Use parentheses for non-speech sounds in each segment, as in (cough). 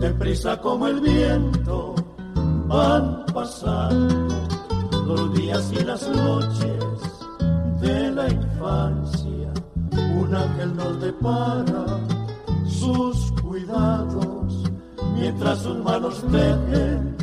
deprisa como el viento, van pasando los días y las noches de la infancia. Un ángel nos depara sus cuidados mientras sus manos tejen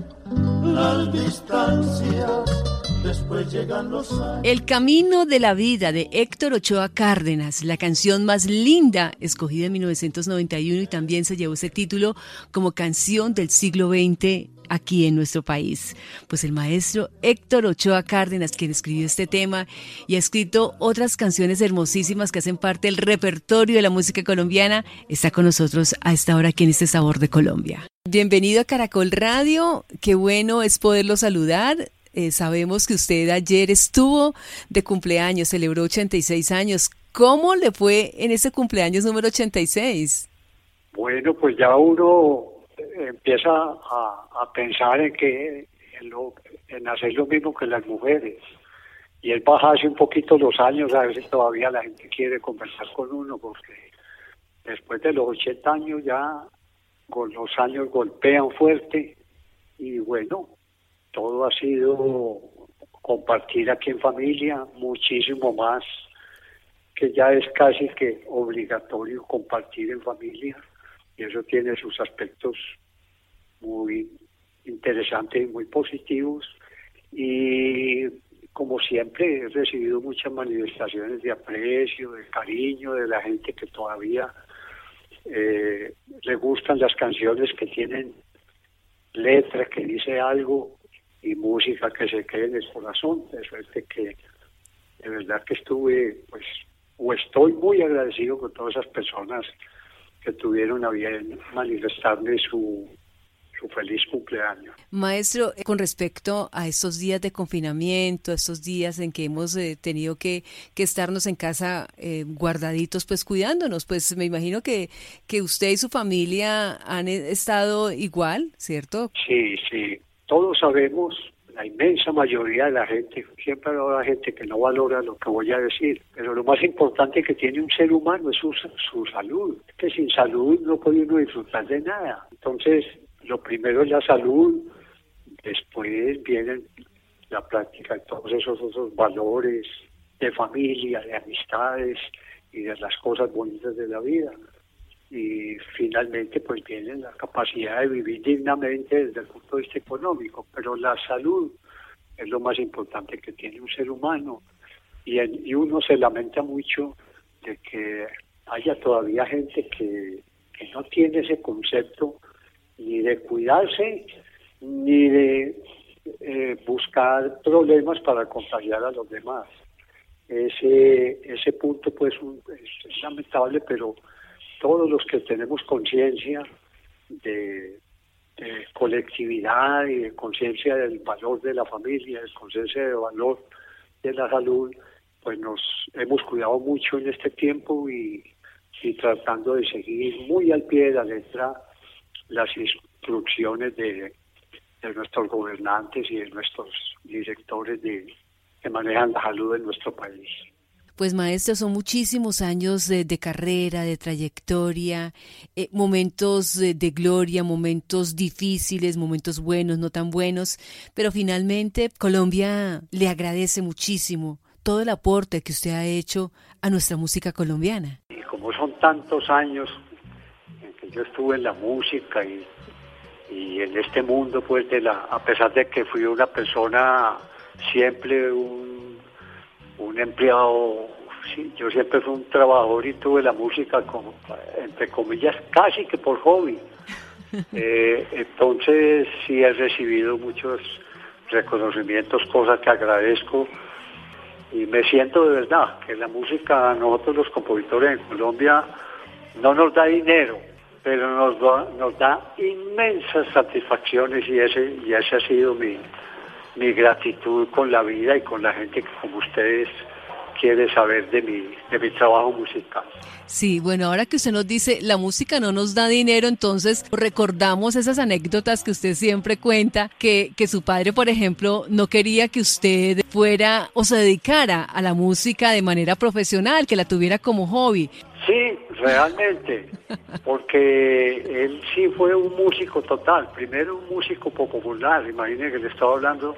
las distancias Después llegan los El Camino de la Vida de Héctor Ochoa Cárdenas, la canción más linda escogida en 1991 y también se llevó ese título como canción del siglo XX aquí en nuestro país. Pues el maestro Héctor Ochoa Cárdenas, quien escribió este tema y ha escrito otras canciones hermosísimas que hacen parte del repertorio de la música colombiana, está con nosotros a esta hora aquí en este Sabor de Colombia. Bienvenido a Caracol Radio, qué bueno es poderlo saludar. Eh, sabemos que usted ayer estuvo de cumpleaños, celebró 86 años. ¿Cómo le fue en ese cumpleaños número 86? Bueno, pues ya uno empieza a, pensar en que en, hacer lo mismo que las mujeres y él bajarse un poquito los años, a veces todavía la gente quiere conversar con uno porque después de los 80 años ya con los años golpean fuerte y bueno, todo ha sido compartir aquí en familia, muchísimo más, que ya es casi que obligatorio compartir en familia, y eso tiene sus aspectos muy interesantes y muy positivos, y como siempre he recibido muchas manifestaciones de aprecio, de cariño de la gente que todavía eh, le gustan las canciones que tienen letras, que dice algo y música que se quede en el corazón, de suerte que de verdad que estuve, pues, o estoy muy agradecido con todas esas personas que tuvieron a bien manifestarme su, su feliz cumpleaños. Maestro, con respecto a estos días de confinamiento, estos días en que hemos eh, tenido que, que, estarnos en casa eh, guardaditos, pues cuidándonos, pues me imagino que, que usted y su familia han eh, estado igual, ¿cierto? Sí, sí todos sabemos, la inmensa mayoría de la gente, siempre habrá gente que no valora lo que voy a decir, pero lo más importante que tiene un ser humano es su, su salud, que sin salud no puede uno disfrutar de nada. Entonces, lo primero es la salud, después viene la práctica de todos esos otros valores de familia, de amistades y de las cosas bonitas de la vida y finalmente pues viene la capacidad de vivir dignamente desde el punto de vista económico, pero la salud es lo más importante que tiene un ser humano y, y uno se lamenta mucho de que haya todavía gente que, que no tiene ese concepto ni de cuidarse ni de eh, buscar problemas para contagiar a los demás. Ese, ese punto pues es lamentable, pero todos los que tenemos conciencia de, colectividad y de conciencia del valor de la familia, de conciencia del valor de la salud, pues nos hemos cuidado mucho en este tiempo y, tratando de seguir muy al pie de la letra las instrucciones de, nuestros gobernantes y de nuestros directores de, que manejan la salud en nuestro país. Pues maestro, son muchísimos años de, carrera, de trayectoria, eh, momentos de, gloria, momentos difíciles, momentos buenos, no tan buenos, pero finalmente Colombia le agradece muchísimo todo el aporte que usted ha hecho a nuestra música colombiana. Y como son tantos años en que yo estuve en la música y, y en este mundo, pues de la, a pesar de que fui una persona siempre un un empleado, sí, yo siempre fui un trabajador y tuve la música como, entre comillas, casi que por hobby. (laughs) Eh, entonces sí he recibido muchos reconocimientos, cosas que agradezco y me siento de verdad que la música, nosotros los compositores en Colombia, no nos da dinero, pero nos da, nos da inmensas satisfacciones y ese, y ese ha sido mi, mi gratitud con la vida y con la gente que como ustedes quiere saber de mi, de mi trabajo musical. Sí, bueno, ahora que usted nos dice, la música no nos da dinero, entonces recordamos esas anécdotas que usted siempre cuenta, que, que su padre, por ejemplo, no quería que usted fuera o se dedicara a la música de manera profesional, que la tuviera como hobby. Sí, realmente, porque él sí fue un músico total, primero un músico popular, imagínense que le estaba hablando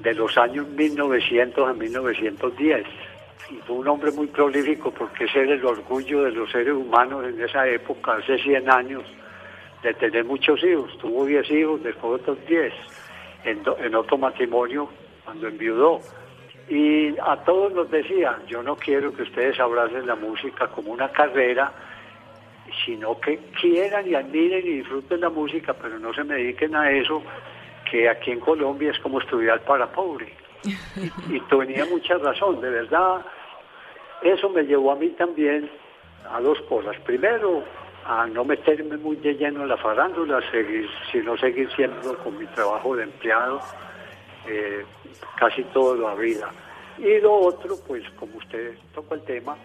de los años 1900 a 1910, y fue un hombre muy prolífico porque ese era el orgullo de los seres humanos en esa época, hace 100 años, de tener muchos hijos, tuvo 10 hijos, después otros 10, en, en otro matrimonio cuando enviudó y a todos nos decía, yo no quiero que ustedes abracen la música como una carrera, sino que quieran y admiren y disfruten la música, pero no se me dediquen a eso, que aquí en Colombia es como estudiar para pobre. (laughs) Y, tenía mucha razón, de verdad, eso me llevó a mí también a dos cosas. Primero, a no meterme muy de lleno en la farándula, seguir, sino seguir siendo con mi trabajo de empleado eh, casi toda la vida. Y lo otro, pues como usted tocó el tema,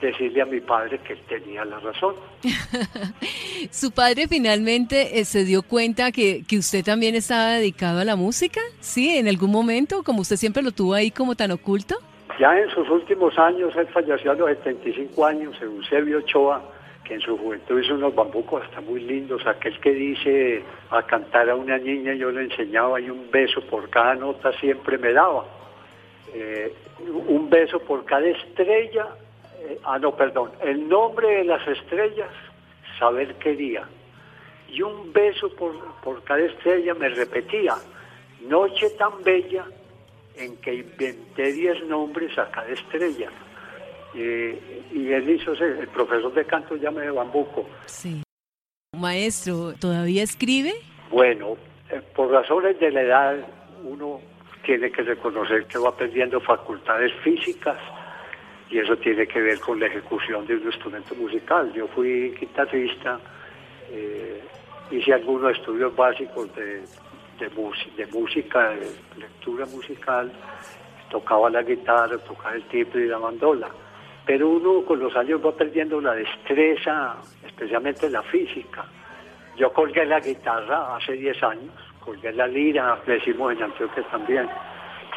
decirle a mi padre que él tenía la razón. (laughs) ¿Su padre finalmente eh, se dio cuenta que, que, usted también estaba dedicado a la música? ¿Sí? ¿En algún momento? Como usted siempre lo tuvo ahí como tan oculto. Ya en sus últimos años, él falleció a los 75 años, Eusebio Ochoa, que en su juventud hizo unos bambucos hasta muy lindos, aquel que dice a cantar a una niña yo le enseñaba y un beso por cada nota siempre me daba. Eh, un beso por cada estrella, eh, ah no, perdón, el nombre de las estrellas, saber quería. Y un beso por, por cada estrella me repetía, noche tan bella en que inventé diez nombres a cada estrella. Eh, y él hizo, el profesor de canto llama de Bambuco. Sí. Maestro, ¿todavía escribe? Bueno, eh, por razones de la edad, uno tiene que reconocer que va perdiendo facultades físicas y eso tiene que ver con la ejecución de un instrumento musical. Yo fui guitarrista, eh, hice algunos estudios básicos de, de, de música, de lectura musical, tocaba la guitarra, tocaba el timbre y la mandola pero uno con los años va perdiendo la destreza, especialmente la física. Yo colgué la guitarra hace 10 años, colgué la lira, decimos en Antioquia también.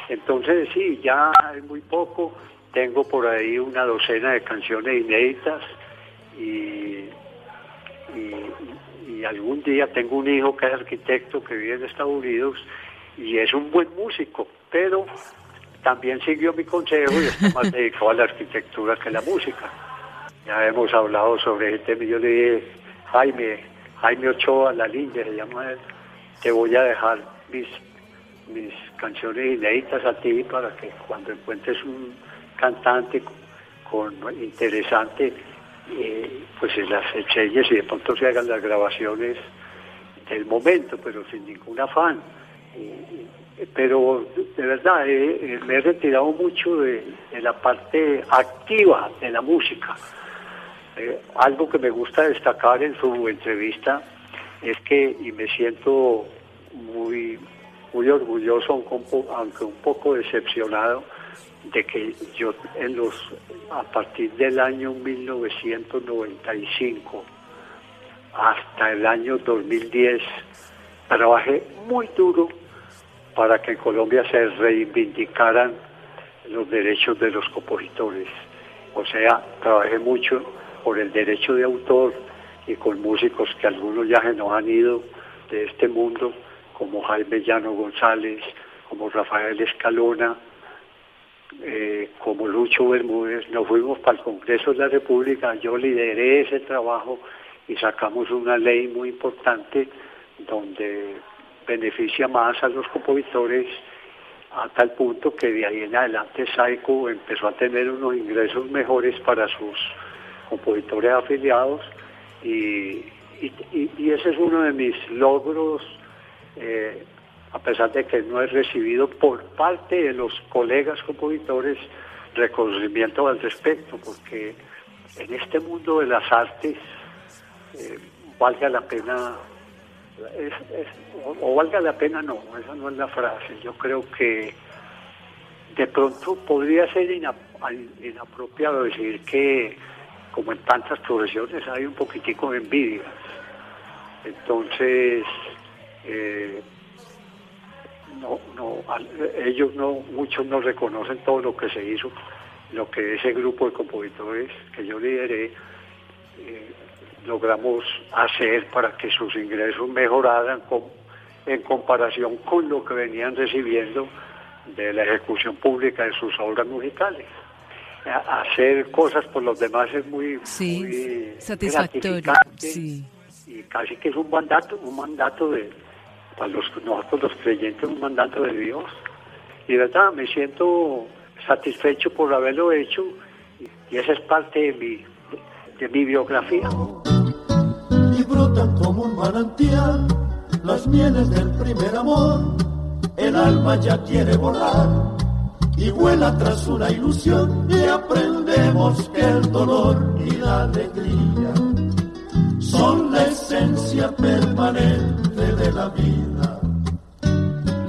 Entonces sí, ya es muy poco, tengo por ahí una docena de canciones inéditas y, y, algún día tengo un hijo que es arquitecto que vive en Estados Unidos y es un buen músico, pero también siguió mi consejo y está más dedicado a la arquitectura que a la música. Ya hemos hablado sobre este millón de Jaime, Jaime Ochoa, la línea se llama él. Te voy a dejar mis, mis canciones inéditas a ti para que cuando encuentres un cantante con, interesante, eh, pues las eches y de pronto se hagan las grabaciones del momento, pero sin ningún afán pero de verdad eh, eh, me he retirado mucho de, la parte activa de la música. Eh, algo que me gusta destacar en su entrevista es que, y me siento muy, muy orgulloso, aunque un poco decepcionado, de que yo en los a partir del año 1995 hasta el año 2010 trabajé muy duro para que en Colombia se reivindicaran los derechos de los compositores. O sea, trabajé mucho por el derecho de autor y con músicos que algunos ya se nos han ido de este mundo, como Jaime Llano González, como Rafael Escalona, eh, como Lucho Bermúdez. Nos fuimos para el Congreso de la República, yo lideré ese trabajo y sacamos una ley muy importante donde beneficia más a los compositores a tal punto que de ahí en adelante Saico empezó a tener unos ingresos mejores para sus compositores afiliados y, ese es uno de mis logros, eh, a pesar de que no he recibido por parte de los colegas compositores reconocimiento al respecto, porque en este mundo de las artes eh, valga la pena o, valga la pena, no, esa no es la frase. Yo creo que de pronto podría ser inapropiado decir que, como en tantas profesiones, hay un poquitico de envidia. Entonces, eh, no, no, ellos no, muchos no reconocen todo lo que se hizo lo que ese grupo de compositores que yo lideré logramos hacer para que sus ingresos mejoraran en comparación con lo que venían recibiendo de la ejecución pública de sus obras musicales. hacer cosas por los demás es muy, satisfactorio. Y casi que es un mandato, un mandato de, para los, nosotros los creyentes, un mandato de Dios. Y de verdad, me siento satisfecho por haberlo hecho y esa es parte de mi, de mi biografía. Brotan como un manantial las mieles del primer amor. El alma ya quiere volar y vuela tras una ilusión y aprendemos que el dolor y la alegría son la esencia permanente de la vida.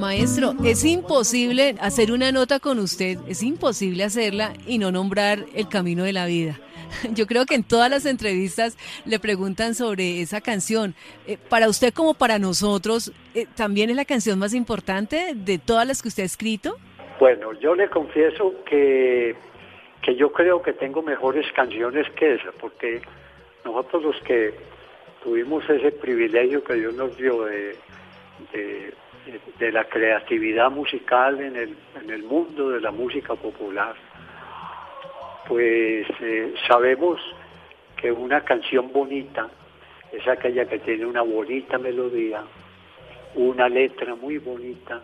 Maestro, es imposible hacer una nota con usted, es imposible hacerla y no nombrar el camino de la vida. (laughs) Yo creo que en todas las entrevistas le preguntan sobre esa canción. Eh, para usted como para nosotros, eh, ¿también es la canción más importante de todas las que usted ha escrito? Bueno, yo le confieso que, que yo creo que tengo mejores canciones que esa, porque nosotros los que tuvimos ese privilegio que Dios nos dio de, de, la creatividad musical en el, en el mundo de la música popular, pues eh, sabemos que una canción bonita es aquella que tiene una bonita melodía, una letra muy bonita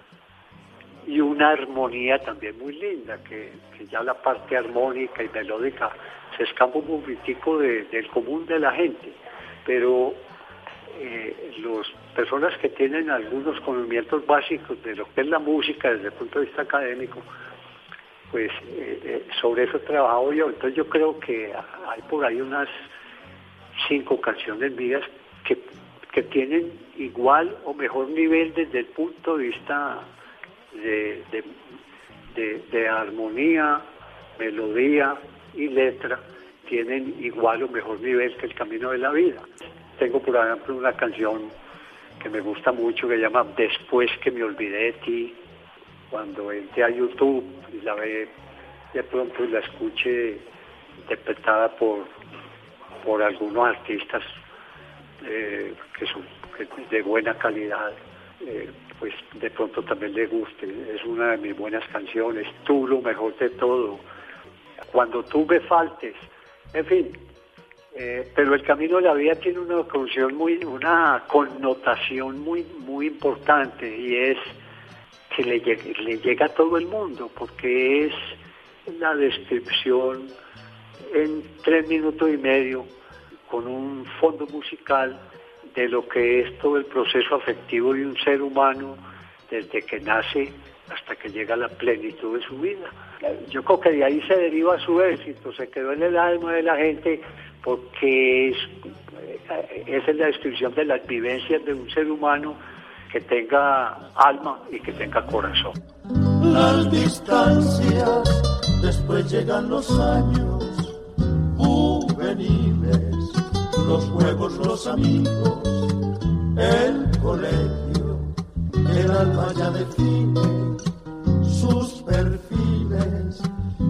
y una armonía también muy linda, que, ya la parte armónica y melódica se escapa un poquitico del común de la gente, pero eh, las personas que tienen algunos conocimientos básicos de lo que es la música desde el punto de vista académico, pues eh, eh, sobre eso he trabajado yo. Entonces yo creo que hay por ahí unas cinco canciones mías que, tienen igual o mejor nivel desde el punto de vista de, de, armonía, melodía y letra, tienen igual o mejor nivel que el camino de la vida. Tengo por ejemplo una canción que me gusta mucho que se llama Después que me olvidé de ti, cuando entré a YouTube y la ve de pronto y la escuche interpretada por, por algunos artistas eh, que son de buena calidad, eh, pues de pronto también le guste. Es una de mis buenas canciones, tú lo mejor de todo, cuando tú me faltes, en fin. Eh, pero el camino de la vida tiene una muy, una connotación muy, muy importante y es que le, le llega a todo el mundo, porque es la descripción en tres minutos y medio con un fondo musical de lo que es todo el proceso afectivo de un ser humano desde que nace hasta que llega a la plenitud de su vida. Yo creo que de ahí se deriva su éxito, se quedó en el alma de la gente porque es, es la descripción de las vivencias de un ser humano que tenga alma y que tenga corazón. Las distancias, después llegan los años juveniles, los juegos, los amigos, el colegio, el alma ya define sus perfiles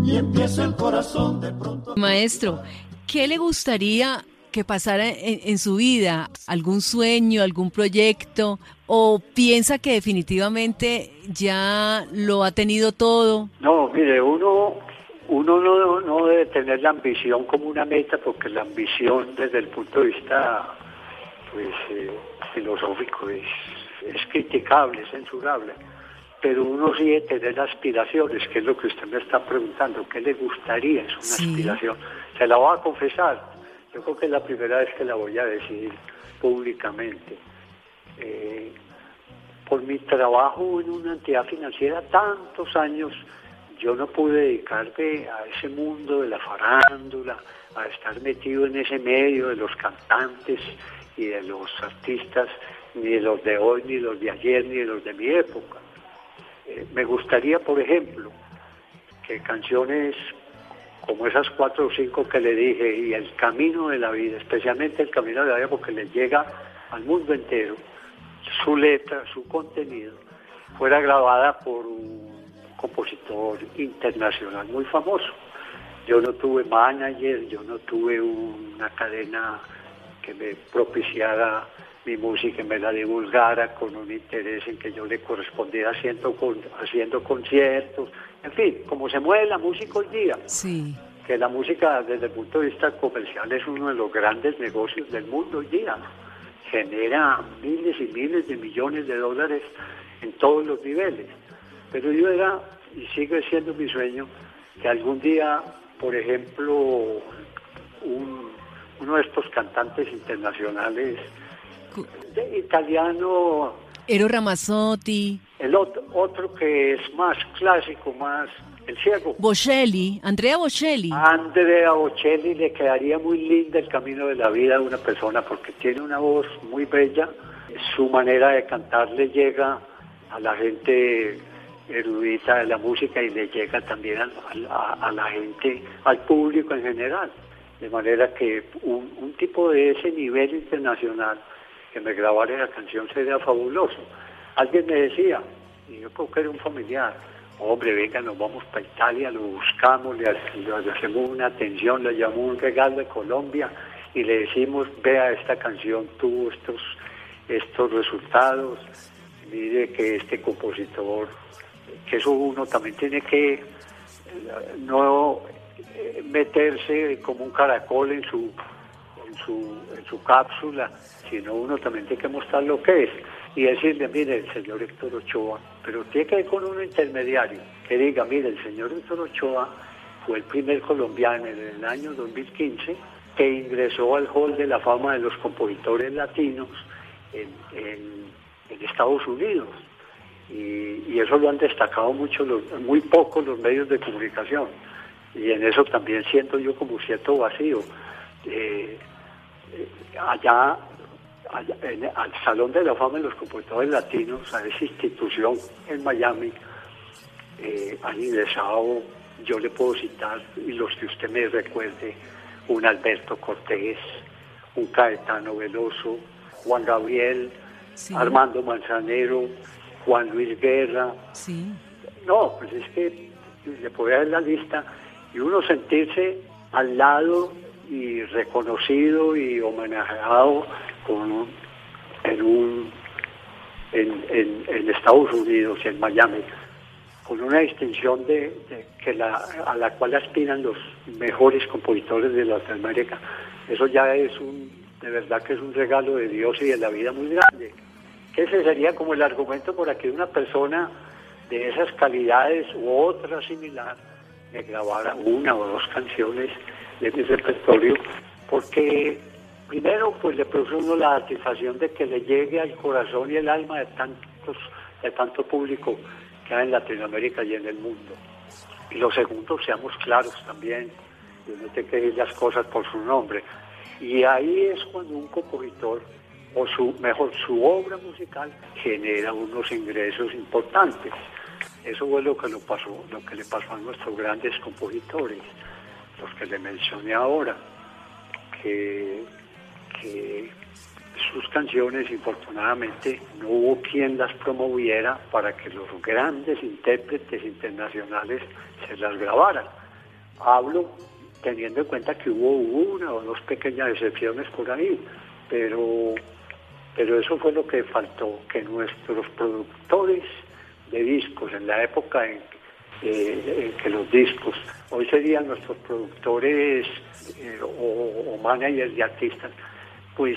y empieza el corazón de pronto. Maestro, ¿qué le gustaría que pasara en, su vida? ¿Algún sueño, algún proyecto? ¿O piensa que definitivamente ya lo ha tenido todo? No, mire, uno, uno no, no debe tener la ambición como una meta, porque la ambición desde el punto de vista pues, eh, filosófico es, es criticable, es censurable pero uno sí debe tener aspiraciones, que es lo que usted me está preguntando, ¿qué le gustaría? Es una aspiración. Se la voy a confesar, yo creo que es la primera vez que la voy a decir públicamente. Eh, por mi trabajo en una entidad financiera tantos años, yo no pude dedicarme a ese mundo de la farándula, a estar metido en ese medio de los cantantes y de los artistas, ni de los de hoy, ni de los de ayer, ni de los de mi época. Eh, me gustaría, por ejemplo, que canciones como esas cuatro o cinco que le dije, y el camino de la vida, especialmente el camino de la vida porque le llega al mundo entero, su letra, su contenido, fuera grabada por un compositor internacional muy famoso. Yo no tuve manager, yo no tuve una cadena que me propiciara mi música, me la divulgara con un interés en que yo le correspondiera haciendo, haciendo conciertos, en fin, como se mueve la música hoy día. Sí. Que la música desde el punto de vista comercial es uno de los grandes negocios del mundo hoy día. Genera miles y miles de millones de dólares en todos los niveles. Pero yo era, y sigue siendo mi sueño, que algún día, por ejemplo, uno de estos cantantes internacionales de italiano. Ero Ramazzotti. El otro, otro que es más clásico, más el ciego. Bocelli, Andrea Bocelli. Andrea Bocelli le quedaría muy linda el camino de la vida de una persona porque tiene una voz muy bella. Su manera de cantar le llega a la gente erudita de la música y le llega también a, la gente, al público en general. De manera que un, un tipo de ese nivel internacional que me grabara la canción sería fabuloso. Alguien me decía, y yo creo que era un familiar, hombre, venga, nos vamos para Italia, lo buscamos, le, hacemos una atención, le llamamos un regalo de Colombia y le decimos, vea, esta canción tuvo estos, estos resultados, mire que este compositor, que eso uno también tiene que eh, no eh, meterse como un caracol en su en su, en su cápsula, sino uno también tiene que mostrar lo que es y decirle, mire, el señor Héctor Ochoa, pero tiene que ir con un intermediario que diga, mire, el señor Héctor Ochoa fue el primer colombiano en el año 2015 que ingresó al Hall de la Fama de los Compositores Latinos en, Estados Unidos. Y, eso lo han destacado mucho, los, muy poco los medios de comunicación. Y en eso también siento yo como cierto vacío. Eh, allá, en, al Salón de la Fama de los Compositores Latinos, a esa institución en Miami, eh, han ingresado, yo le puedo citar, y los que usted me recuerde, un Alberto Cortés, un Caetano Veloso, Juan Gabriel, Armando Manzanero, Juan Luis Guerra. No, pues es que le puedo dar la lista y uno sentirse al lado y reconocido y homenajeado con en un en, en, Estados Unidos en Miami con una distinción de, que la, a la cual aspiran los mejores compositores de Latinoamérica. Eso ya es un de verdad que es un regalo de Dios y de la vida muy grande. Ese sería como el argumento por aquí una persona de esas calidades u otra similar me grabara una o dos canciones de mi repertorio, porque primero pues le produce uno la satisfacción de que le llegue al corazón y el alma de tantos, de tanto público que hay en Latinoamérica y en el mundo. Y lo segundo, seamos claros también, uno tiene que decir las cosas por su nombre. Y ahí es cuando un compositor, o su, mejor, su obra musical, genera unos ingresos importantes. Eso fue lo que, lo pasó, lo que le pasó a nuestros grandes compositores los que le mencioné ahora, que, sus canciones infortunadamente no hubo quien las promoviera para que los grandes intérpretes internacionales se las grabaran. Hablo teniendo en cuenta que hubo una o dos pequeñas excepciones por ahí, pero, pero eso fue lo que faltó, que nuestros productores de discos en la época en eh, que los discos. Hoy serían nuestros productores eh, o, managers de artistas, pues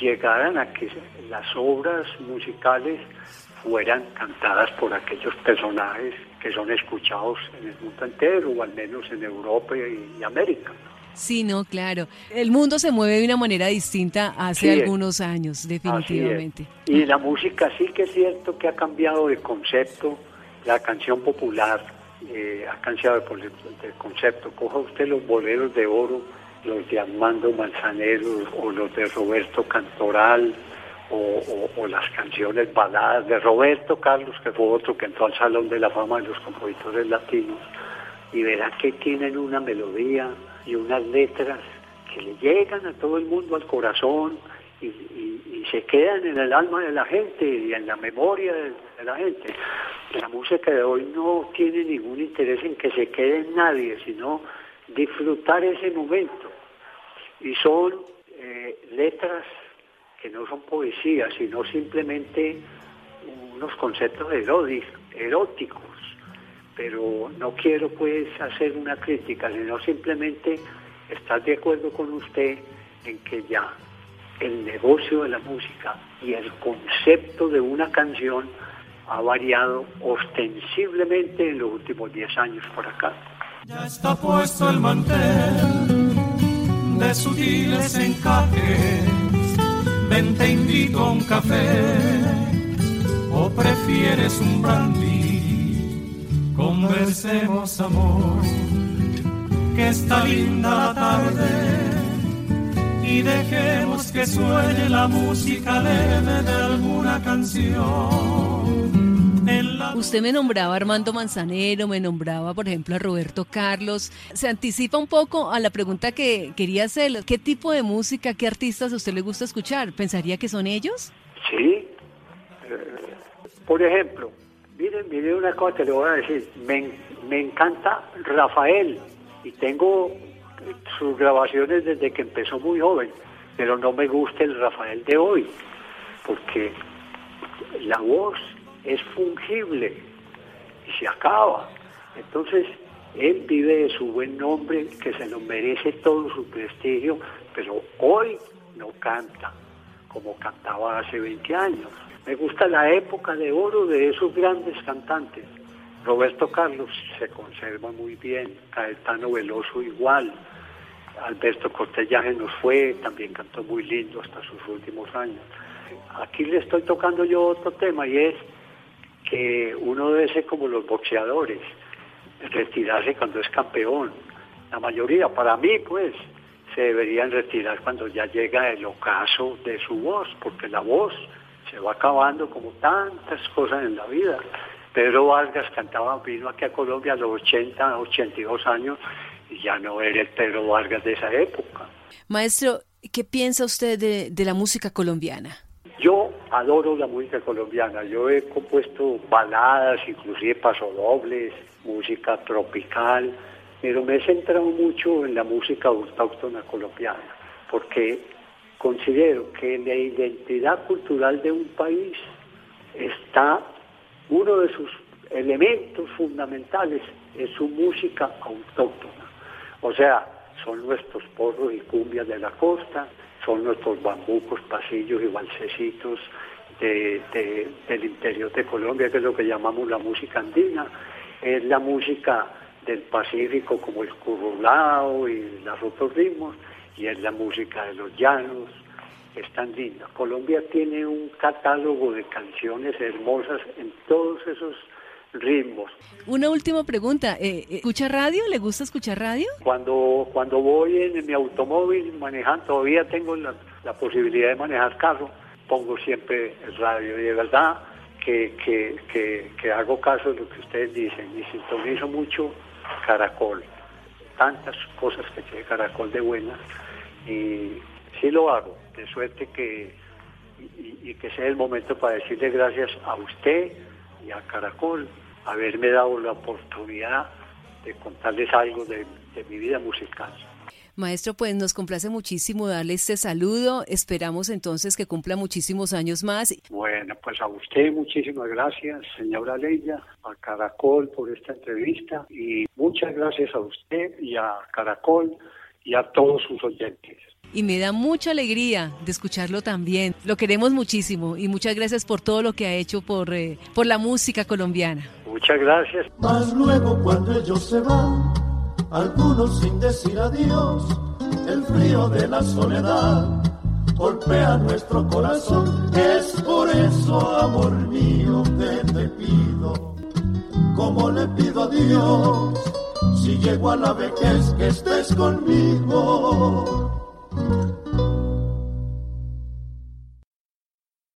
llegaran a que las obras musicales fueran cantadas por aquellos personajes que son escuchados en el mundo entero, o al menos en Europa y, América. Sí, no, claro. El mundo se mueve de una manera distinta hace algunos años, definitivamente. Y la música sí que es cierto que ha cambiado de concepto la canción popular eh, ha cambiado el, concepto. Coja usted los boleros de oro, los de Armando Manzanero o los de Roberto Cantoral o, las canciones baladas de Roberto Carlos, que fue otro que entró al Salón de la Fama de los Compositores Latinos, y verá que tienen una melodía y unas letras que le llegan a todo el mundo al corazón y, se quedan en el alma de la gente y en la memoria de la gente la música de hoy no tiene ningún interés en que se quede en nadie, sino disfrutar ese momento. Y son eh, letras que no son poesía, sino simplemente unos conceptos eróticos. Pero no quiero pues hacer una crítica, sino simplemente estar de acuerdo con usted en que ya el negocio de la música y el concepto de una canción ha variado ostensiblemente en los últimos 10 años por acá. Ya está puesto el mantel de sutiles encajes, ven te invito a un café, o prefieres un brandy, conversemos amor, que está linda la tarde y dejemos que suene la música leve de alguna canción. Usted me nombraba a Armando Manzanero, me nombraba, por ejemplo, a Roberto Carlos. Se anticipa un poco a la pregunta que quería hacer. ¿Qué tipo de música, qué artistas a usted le gusta escuchar? ¿Pensaría que son ellos? Sí. Eh, por ejemplo, miren, miren una cosa que le voy a decir. Me, me encanta Rafael y tengo sus grabaciones desde que empezó muy joven, pero no me gusta el Rafael de hoy, porque la voz es fungible y se acaba. Entonces, él vive de su buen nombre, que se lo merece todo su prestigio, pero hoy no canta como cantaba hace 20 años. Me gusta la época de oro de esos grandes cantantes. Roberto Carlos se conserva muy bien, Caetano Veloso igual, Alberto Cortellaje nos fue, también cantó muy lindo hasta sus últimos años. Aquí le estoy tocando yo otro tema y es que uno debe ser como los boxeadores, retirarse cuando es campeón. La mayoría, para mí, pues, se deberían retirar cuando ya llega el ocaso de su voz, porque la voz se va acabando como tantas cosas en la vida. Pedro Vargas cantaba, vino aquí a Colombia a los 80, 82 años y ya no era el Pedro Vargas de esa época. Maestro, ¿qué piensa usted de, de la música colombiana? Yo adoro la música colombiana. Yo he compuesto baladas, inclusive pasodobles, música tropical, pero me he centrado mucho en la música autóctona colombiana, porque considero que la identidad cultural de un país está uno de sus elementos fundamentales es su música autóctona. O sea, son nuestros porros y cumbias de la costa, son nuestros bambucos, pasillos y balsecitos del interior de Colombia, que es lo que llamamos la música andina, es la música del Pacífico como el currulao y los otros ritmos, y es la música de los llanos, es tan linda. Colombia tiene un catálogo de canciones hermosas en todos esos ritmos. Una última pregunta, eh, eh, ¿escucha radio? ¿Le gusta escuchar radio? Cuando, cuando voy en mi automóvil manejando, todavía tengo la, posibilidad de manejar carro, pongo siempre el radio y de verdad que, que, que, hago caso de lo que ustedes dicen y sintonizo mucho Caracol, tantas cosas que tiene Caracol de buenas y sí lo hago, de suerte que y, y que sea el momento para decirle gracias a usted y a Caracol haberme dado la oportunidad de contarles algo de, mi vida musical. Maestro, pues nos complace muchísimo darle este saludo. Esperamos entonces que cumpla muchísimos años más. Bueno, pues a usted muchísimas gracias, señora Leia, a Caracol por esta entrevista y muchas gracias a usted y a Caracol y a todos sus oyentes y me da mucha alegría de escucharlo también. Lo queremos muchísimo y muchas gracias por todo lo que ha hecho por, eh, por la música colombiana. Muchas gracias. Más luego cuando ellos se van, algunos sin decir adiós, el frío de la soledad golpea nuestro corazón. Es por eso, amor mío, que te pido, como le pido a Dios, si llego a la vejez que estés conmigo thank you